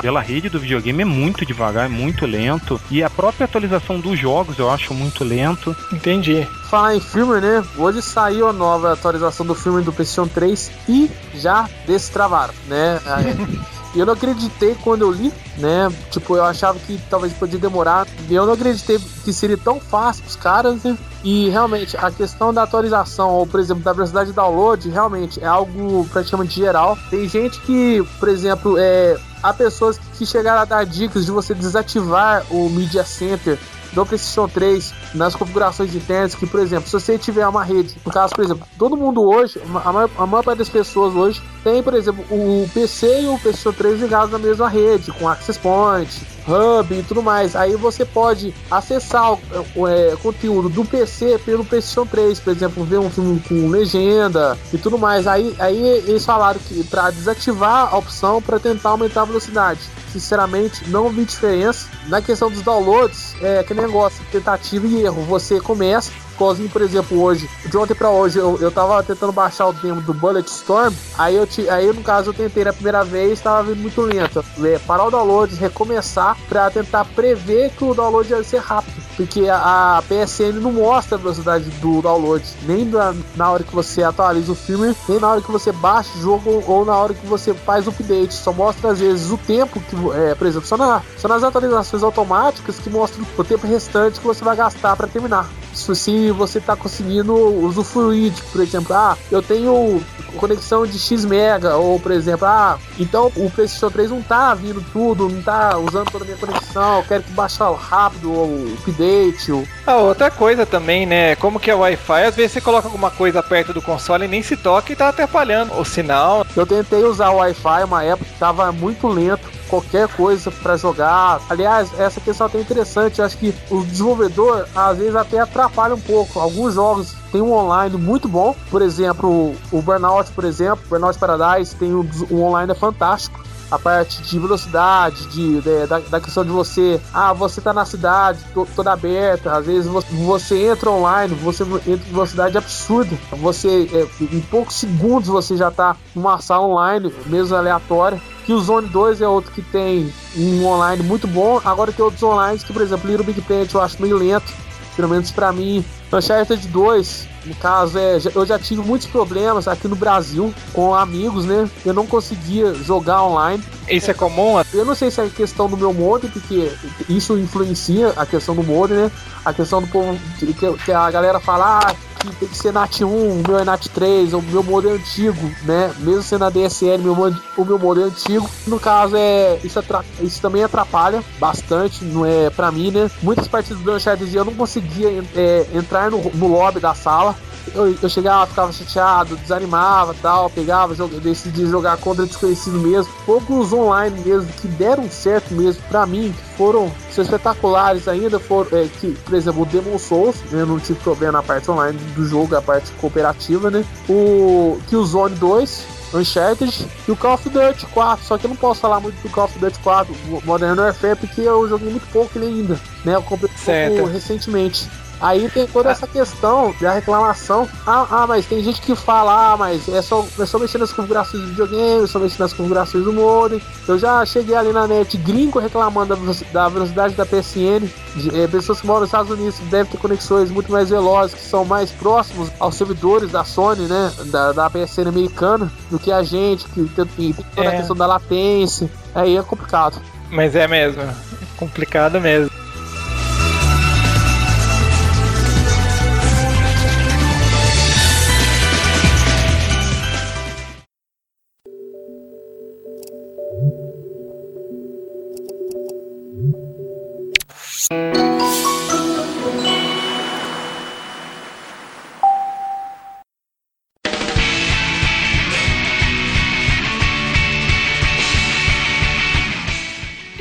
pela rede do videogame é muito devagar, é muito lento. E a própria atualização dos jogos eu acho muito lento. Entendi. Falar em firmware, né? Hoje saiu a nova atualização do firmware do PlayStation 3 e já destravaram, né? (laughs) E eu não acreditei quando eu li, né? Tipo, eu achava que talvez podia demorar. E eu não acreditei que seria tão fácil pros caras, né? E realmente, a questão da atualização, ou por exemplo, da velocidade de download, realmente é algo praticamente geral. Tem gente que, por exemplo, é, há pessoas que chegaram a dar dicas de você desativar o Media Center do PlayStation 3 nas configurações internas que, por exemplo, se você tiver uma rede, no caso, por exemplo, todo mundo hoje, a maior, a maior parte das pessoas hoje tem, por exemplo, o PC e o PlayStation 3 ligados na mesma rede, com Access Point, Hub e tudo mais. Aí você pode acessar o, o, é, conteúdo do PC pelo PlayStation 3, por exemplo, ver um filme com legenda e tudo mais. Aí, aí eles falaram que para desativar a opção para tentar aumentar a velocidade. Sinceramente, não vi diferença. Na questão dos downloads, é aquele negócio, tentativa e erro. Você começa, igualzinho, por exemplo, hoje, de ontem pra hoje, eu, eu tava tentando baixar o demo do Bullet Storm. Aí, eu te, aí no caso, eu tentei na primeira vez, tava vindo muito lento. É, parar o download, recomeçar, pra tentar prever que o download ia ser rápido. Porque a, a PSN não mostra a velocidade do download, nem na, na hora que você atualiza o filme, nem na hora que você baixa o jogo ou na hora que você faz o update. Só mostra às vezes o tempo que, é, por exemplo, só, na, só nas atualizações automáticas que mostra o tempo restante que você vai gastar para terminar. Isso se você tá conseguindo usufruir, de, por exemplo, ah, eu tenho conexão de X mega, ou por exemplo, ah, então o PlayStation 3 não tá vindo tudo, não tá usando toda a minha conexão, eu quero que baixe rápido o update, ou Ah, outra coisa também, né? Como que é o Wi-Fi, às vezes você coloca alguma coisa perto do console e nem se toca e tá atrapalhando o sinal. Eu tentei usar o Wi-Fi uma época que tava muito lento, qualquer coisa para jogar. Aliás, essa questão é até interessante. Acho que o desenvolvedor às vezes até atrapalha um pouco. Alguns jogos têm um online muito bom, por exemplo, o Burnout, por exemplo, Burnout Paradise tem um, um online é fantástico. A parte de velocidade, de, de- da, da questão de você, ah, você tá na cidade to- toda aberta, às vezes você, você entra online, você entra em velocidade absurda. Você, é, em poucos segundos, você já tá numa sala online, mesmo aleatória. Que o Zone 2 é outro que tem um online muito bom. Agora tem outros online que, por exemplo, Little Big Planet eu acho meio lento. Pelo menos pra mim. Uncharted 2, no caso, é, eu já tive muitos problemas aqui no Brasil com amigos, né? Eu não conseguia jogar online. Isso é comum? Eu não sei se é questão do meu modem, porque isso influencia a questão do modem, né? A questão do povo, que, que a galera fala, ah, que tem que ser NAT 1, o meu é NAT 3, o meu modem é antigo, né? Mesmo sendo a DSL, meu o meu modem é antigo. No caso, é isso, isso também atrapalha bastante, não é pra mim, né? Muitas partidas do Uncharted eu não conseguia é, entrar no, no lobby da sala eu, eu chegava, ficava chateado, desanimava tal, pegava, joga, decidia jogar contra desconhecido mesmo. Poucos online mesmo que deram certo mesmo para mim, que foram espetaculares ainda, foram, é, que, por exemplo, o Demon Souls, né, eu não tive problema na parte online do jogo, a parte cooperativa, né? O Killzone 2, Uncharted e o Call of Duty 4. Só que eu não posso falar muito do Call of Duty 4, Modern Warfare, porque eu joguei muito pouco ele ainda, né? Eu comprei pouco recentemente. Aí tem toda essa questão da reclamação. Ah, ah, mas tem gente que fala, ah, mas é só, é só mexer nas configurações do videogame, é só mexer nas configurações do modem. Eu já cheguei ali na net gringo reclamando da velocidade da PSN. De, é, pessoas que moram nos Estados Unidos devem ter conexões muito mais velozes, que são mais próximos aos servidores da Sony, né? Da, da PSN americana, do que a gente, que tem, tem toda é. a questão da latência. Aí é complicado. Mas é mesmo. É complicado mesmo.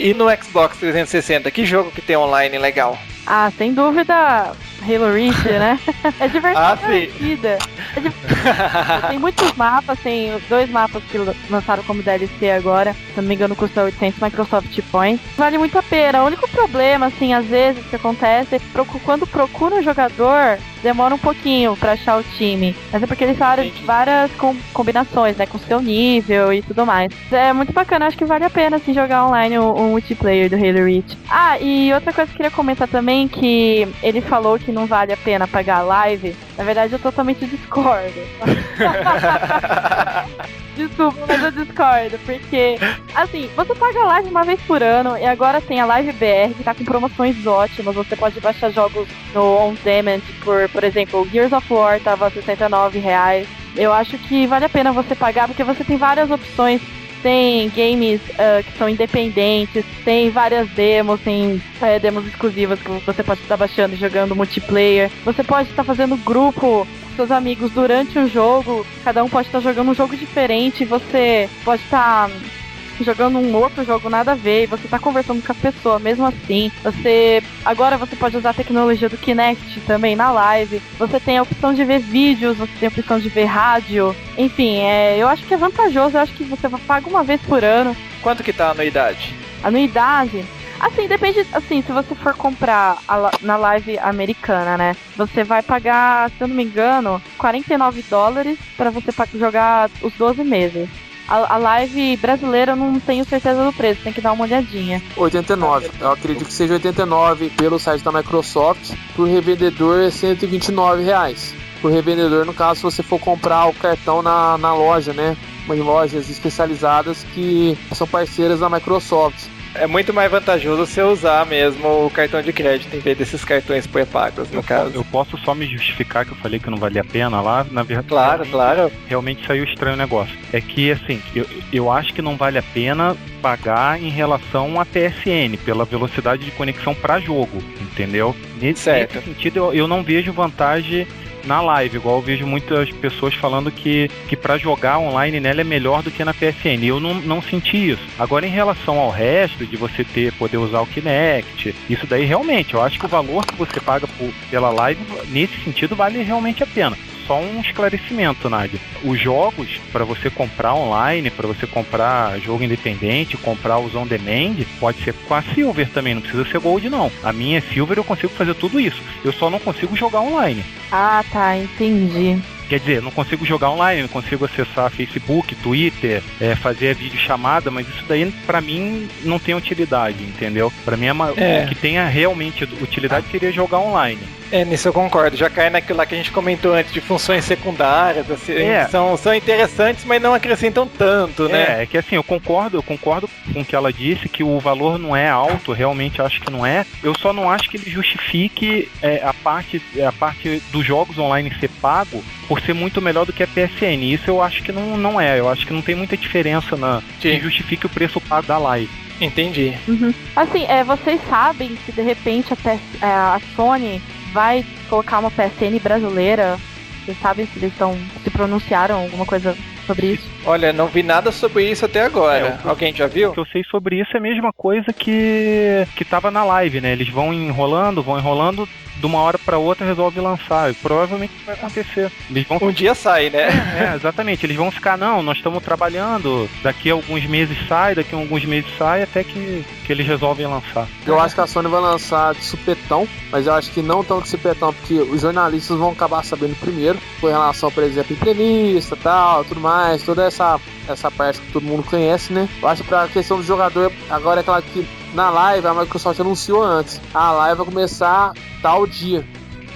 E no Xbox 360, que jogo que tem online legal? Ah, sem dúvida, Halo Reach, né? (laughs) É diversão ah, divertida. É (laughs) tem muitos mapas, tem dois mapas que lançaram como DLC agora. Se não me engano, custa 800 Microsoft Points. Vale muito a pena. O único problema, assim, às vezes que acontece, é quando procura um jogador, demora um pouquinho para achar o time. Mas é porque eles falaram várias com combinações, né? Com seu nível e tudo mais. É muito bacana, acho que vale a pena assim, jogar online o, o multiplayer do Halo Reach. Ah, e outra coisa que eu queria comentar também, que ele falou que não vale a pena pagar a live. Na verdade, eu totalmente discordo. (laughs) Desculpa, mas eu discordo, porque, assim, você paga a live uma vez por ano e agora tem a Live BR que tá com promoções ótimas. Você pode baixar jogos no On Demand por, por exemplo, Gears of War tava 69 reais. Eu acho que vale a pena você pagar porque você tem várias opções tem games uh, que são independentes, tem várias demos, tem é, demos exclusivas que você pode estar baixando e jogando multiplayer. Você pode estar fazendo grupo com seus amigos durante o jogo, cada um pode estar jogando um jogo diferente, você pode estar jogando um outro jogo nada a ver e você tá conversando com a pessoa mesmo assim. Você agora você pode usar a tecnologia do Kinect também na live. Você tem a opção de ver vídeos, você tem a opção de ver rádio. Enfim, é, eu acho que é vantajoso, eu acho que você paga uma vez por ano. Quanto que tá a anuidade? Anuidade? Assim, depende, assim, se você for comprar a, na live americana, né? Você vai pagar, se eu não me engano, 49 dólares para você jogar os 12 meses. A, a live brasileira eu não tenho certeza do preço, tem que dar uma olhadinha. 89. Eu acredito que seja 89 pelo site da Microsoft. Por revendedor é 129 reais. Por revendedor, no caso, se você for comprar o cartão na, na loja, né? Em lojas especializadas que são parceiras da Microsoft é muito mais vantajoso você usar mesmo o cartão de crédito em vez desses cartões pré-pagos, no eu caso. eu posso só me justificar que eu falei que não valia a pena lá, na verdade. Claro, claro. Realmente saiu estranho o negócio. É que, assim, eu, eu acho que não vale a pena pagar em relação à PSN, pela velocidade de conexão para jogo, entendeu? Nesse, nesse sentido, eu, eu não vejo vantagem na live, igual eu vejo muitas pessoas falando que, que para jogar online nela é melhor do que na PSN. Eu não, não senti isso. Agora, em relação ao resto, de você ter poder usar o Kinect, isso daí realmente, eu acho que o valor que você paga por, pela live, nesse sentido, vale realmente a pena só um esclarecimento, Nádia. Os jogos, para você comprar online, para você comprar jogo independente, comprar os on demand, pode ser com a Silver também, não precisa ser Gold não. A minha é Silver, eu consigo fazer tudo isso. Eu só não consigo jogar online. Ah, tá, entendi. Quer dizer, não consigo jogar online, não consigo acessar Facebook, Twitter, é, fazer vídeo chamada, mas isso daí para mim não tem utilidade, entendeu? Para mim é, o que tenha realmente utilidade seria jogar online. É, nisso eu concordo. Já cai naquilo lá que a gente comentou antes de funções secundárias, assim, é. são, são interessantes, mas não acrescentam tanto, né? É, é que assim, eu concordo, eu concordo com o que ela disse, que o valor não é alto, realmente acho que não é. Eu só não acho que ele justifique é, a parte a parte dos jogos online ser pago por ser muito melhor do que a PSN. Isso eu acho que não, não é. Eu acho que não tem muita diferença na Sim. que justifique o preço pago da live. Entendi. Uhum. Assim, é, vocês sabem se de repente a, PS, é, a Sony vai colocar uma PSN brasileira? Vocês sabem se eles estão se pronunciaram alguma coisa sobre isso? Olha, não vi nada sobre isso até agora. É, Alguém já viu? O que eu sei sobre isso é a mesma coisa que que tava na live, né? Eles vão enrolando, vão enrolando, de uma hora para outra resolve lançar. E provavelmente vai acontecer. Eles vão... Um dia sai, né? É, é, exatamente. Eles vão ficar, não, nós estamos trabalhando, daqui a alguns meses sai, daqui a alguns meses sai, até que, que eles resolvem lançar. Eu acho que a Sony vai lançar de supetão, mas eu acho que não tão de supetão, porque os jornalistas vão acabar sabendo primeiro, com relação, por exemplo, entrevista tal, tudo mais, toda essa essa parte que todo mundo conhece, né? Eu acho que pra questão do jogador, agora é aquela que na live a Microsoft anunciou antes. A live vai começar tal dia.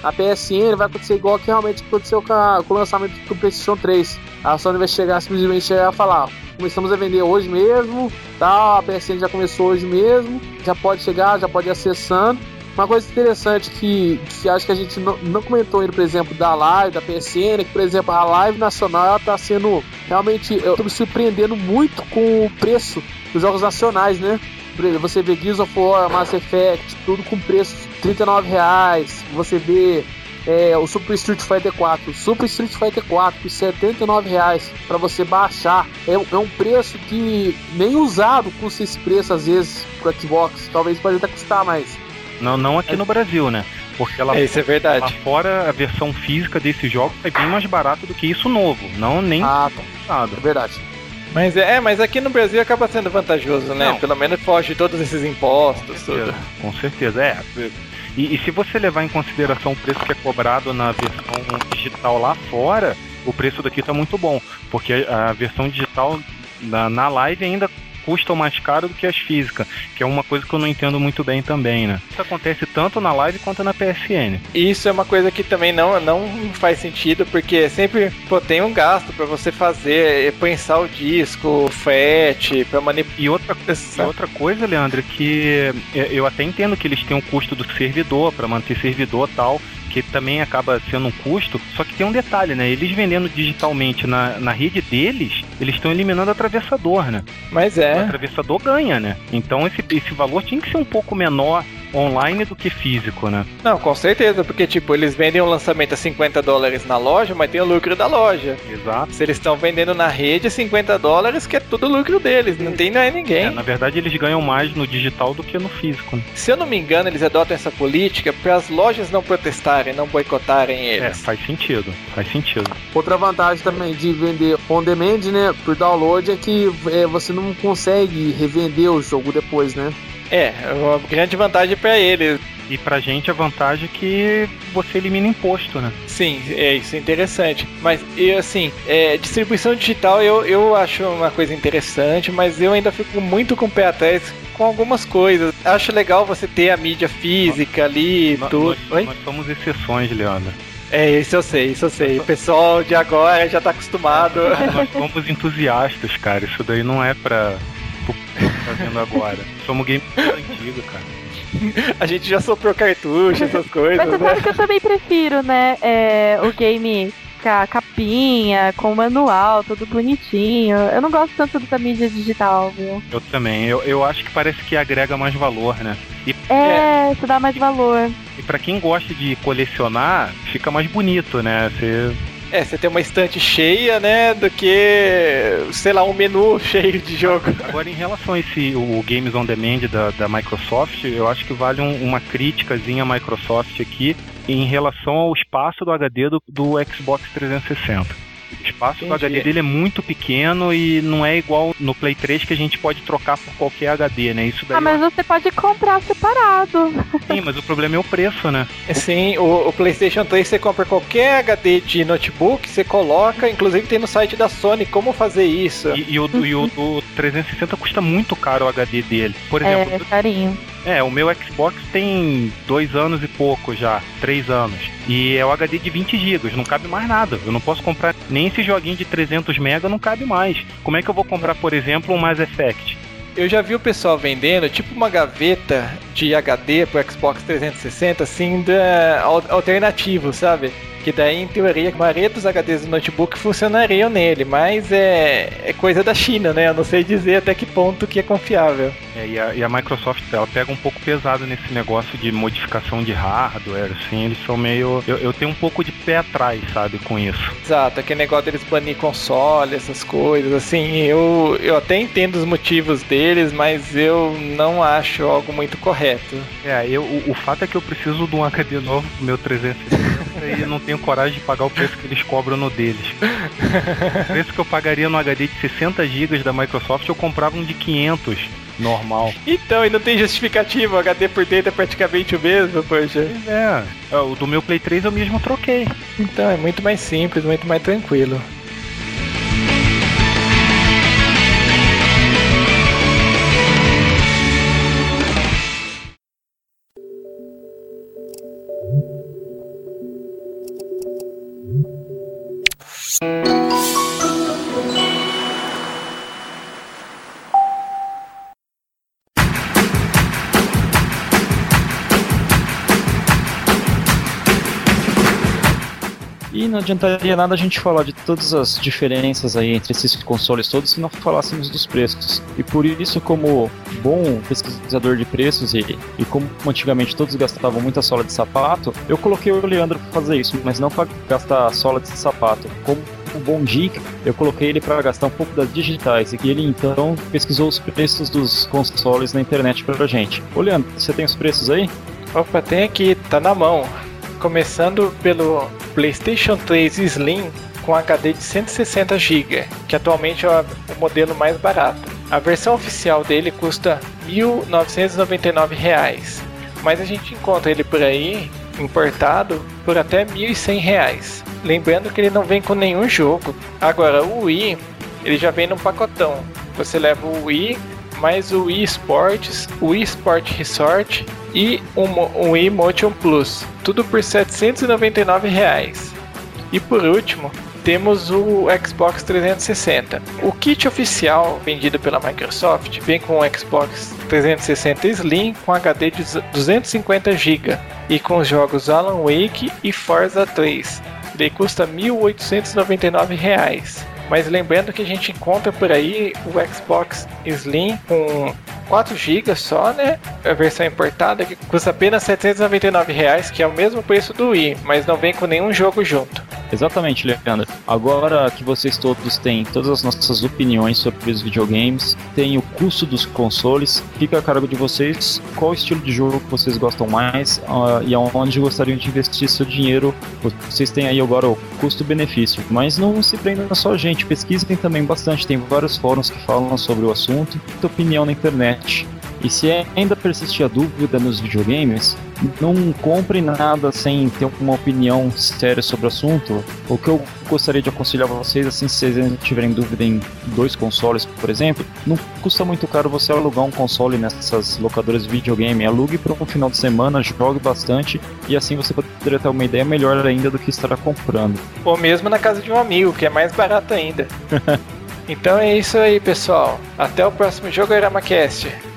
A PSN vai acontecer igual que realmente aconteceu com, a, com o lançamento do PlayStation 3. A Sony vai chegar simplesmente a falar: começamos a vender hoje mesmo, tal, a PSN já começou hoje mesmo, já pode chegar, já pode ir acessando. Uma coisa interessante que, que acho que a gente não, não comentou ainda, por exemplo, da live, da PSN, que, por exemplo, a live nacional ela tá sendo realmente. Eu tô me surpreendendo muito com o preço dos jogos nacionais, né? Você vê Gears of War, Mass Effect, tudo com preço de 39 reais. Você vê é, o Super Street Fighter 4, Super Street Fighter 4 por 79 reais para você baixar. É, é, um preço que nem usado custa esse preço às vezes pro Xbox. Talvez pode até custar mais. Não, não aqui no Brasil, né? Porque ela, é, isso é verdade. lá fora a versão física desse jogo é bem mais barato do que isso novo. Não nem ah, tá. nada. É verdade. Mas é, mas aqui no Brasil acaba sendo vantajoso, né? Não. Pelo menos foge de todos esses impostos. Com certeza, com certeza. é. E, e, se você levar em consideração o preço que é cobrado na versão digital lá fora, o preço daqui tá muito bom. Porque a, a versão digital na, na live ainda custam mais caro do que as físicas, que é uma coisa que eu não entendo muito bem também, né? Isso acontece tanto na live quanto na PSN. Isso é uma coisa que também não, não faz sentido, porque sempre pô, tem um gasto para você fazer, pensar o disco, o frete, para manipular. E outra, e outra coisa, Leandro, que é, eu até entendo que eles têm um custo do servidor, para manter servidor tal, que também acaba sendo um custo. Só que tem um detalhe, né? Eles vendendo digitalmente na, na rede deles, eles estão eliminando o atravessador, né? Mas é. O atravessador ganha, né? Então esse, esse valor tinha que ser um pouco menor online do que físico, né? Não, com certeza, porque tipo, eles vendem o um lançamento a 50 dólares na loja, mas tem o lucro da loja. Exato. Se eles estão vendendo na rede 50 dólares, que é tudo lucro deles, não tem não é ninguém. É, na verdade, eles ganham mais no digital do que no físico. Né? Se eu não me engano, eles adotam essa política para as lojas não protestarem, não boicotarem eles. É, faz sentido, faz sentido. Outra vantagem também de vender on demand, né, por download é que é, você não consegue revender o jogo depois, né? É, uma grande vantagem para eles. E pra gente a vantagem é que você elimina imposto, né? Sim, é isso é interessante. Mas eu assim, é, distribuição digital eu, eu acho uma coisa interessante, mas eu ainda fico muito com o pé atrás com algumas coisas. Acho legal você ter a mídia física ali, nós, tudo. Nós, nós somos exceções, Leandro. É, isso eu sei, isso eu sei. O pessoal de agora já tá acostumado. Nós somos entusiastas, cara. Isso daí não é pra, fazendo agora. Somos game antigo, cara. (laughs) A gente já soprou cartucho, essas coisas. Mas você né? sabe que eu também prefiro, né? É, o game com a capinha, com o manual, tudo bonitinho. Eu não gosto tanto dessa mídia digital, viu? Eu também. Eu, eu acho que parece que agrega mais valor, né? E, é, é, isso dá mais valor. E para quem gosta de colecionar, fica mais bonito, né? Você é, você tem uma estante cheia, né, do que, sei lá, um menu (laughs) cheio de jogo. Agora, em relação a esse, o Games on Demand da, da Microsoft, eu acho que vale um, uma críticazinha à Microsoft aqui em relação ao espaço do HD do, do Xbox 360. O espaço Entendi. do HD dele é muito pequeno e não é igual no Play 3 que a gente pode trocar por qualquer HD, né? Isso daí Ah, mas você pode comprar separado. (laughs) sim, mas o problema é o preço, né? Sim, o, o PlayStation 3 você compra qualquer HD de notebook, você coloca, inclusive tem no site da Sony como fazer isso. E, e o, e o do 360 custa muito caro o HD dele. Por exemplo, É, carinho. É, o meu Xbox tem dois anos e pouco já, três anos. E é o HD de 20 GB, não cabe mais nada. Eu não posso comprar nem esse joguinho de 300 MB, não cabe mais. Como é que eu vou comprar, por exemplo, um Mass Effect? Eu já vi o pessoal vendendo tipo uma gaveta de HD pro Xbox 360, assim, da, sabe? Que daí, em teoria, a maioria dos HDs do notebook funcionariam nele, mas é, é coisa da China, né? Eu não sei dizer até que ponto que é confiável. É, e, a, e a Microsoft, ela pega um pouco pesado nesse negócio de modificação de hardware, assim, eles são meio... Eu, eu tenho um pouco de pé atrás, sabe, com isso. Exato, aquele negócio deles banir console, essas coisas, assim, eu, eu até entendo os motivos deles, mas eu não acho algo muito correto. É, eu, o, o fato é que eu preciso de um HD novo pro meu 360 (laughs) e não tenho coragem de pagar o preço que eles cobram no deles. O preço que eu pagaria no HD de 60 GB da Microsoft, eu comprava um de 500 normal. Então, e não tem justificativa, o HD por dentro é praticamente o mesmo, poxa. Pois é, é, o do meu Play 3 eu mesmo troquei. Então, é muito mais simples, muito mais tranquilo. E não adiantaria nada a gente falar de todas as diferenças aí entre esses consoles todos se não falássemos dos preços. E por isso, como bom pesquisador de preços e, e como antigamente todos gastavam muita sola de sapato, eu coloquei o Leandro para fazer isso, mas não para gastar sola de sapato. Como um bom dica, eu coloquei ele para gastar um pouco das digitais e ele então pesquisou os preços dos consoles na internet pra gente. Ô Leandro, você tem os preços aí? Opa, tem aqui, tá na mão. Começando pelo PlayStation 3 Slim com HD de 160 GB, que atualmente é o modelo mais barato. A versão oficial dele custa 1.999 reais, mas a gente encontra ele por aí importado por até 1.100 reais. Lembrando que ele não vem com nenhum jogo. Agora o Wii, ele já vem num pacotão. Você leva o Wii mais o Wii Sports, o Wii Sport Resort e o Mo- o Wii Motion Plus, tudo por 799 reais. E por último, temos o Xbox 360. O kit oficial vendido pela Microsoft vem com o Xbox 360 Slim com HD de 250 GB e com os jogos Alan Wake e Forza 3. Ele custa 1.899 reais. Mas lembrando que a gente encontra por aí o Xbox Slim com 4 GB só, né? A versão importada que custa apenas 799 reais, que é o mesmo preço do Wii, mas não vem com nenhum jogo junto. Exatamente, Leandro. Agora que vocês todos têm todas as nossas opiniões sobre os videogames, tem o custo dos consoles, fica a cargo de vocês qual estilo de jogo vocês gostam mais ah, e aonde gostariam de investir seu dinheiro. Vocês têm aí agora o custo-benefício, mas não se prendam só a gente, pesquisem também bastante, tem vários fóruns que falam sobre o assunto, muita opinião na internet. E se ainda persistir a dúvida nos videogames, não compre nada sem ter uma opinião séria sobre o assunto. O que eu gostaria de aconselhar vocês, assim, se vocês ainda tiverem dúvida em dois consoles, por exemplo, não custa muito caro você alugar um console nessas locadoras de videogame. Alugue por um final de semana, jogue bastante e assim você poderia ter uma ideia melhor ainda do que estará comprando. Ou mesmo na casa de um amigo, que é mais barato ainda. (laughs) então é isso aí, pessoal. Até o próximo Jogorama Cast.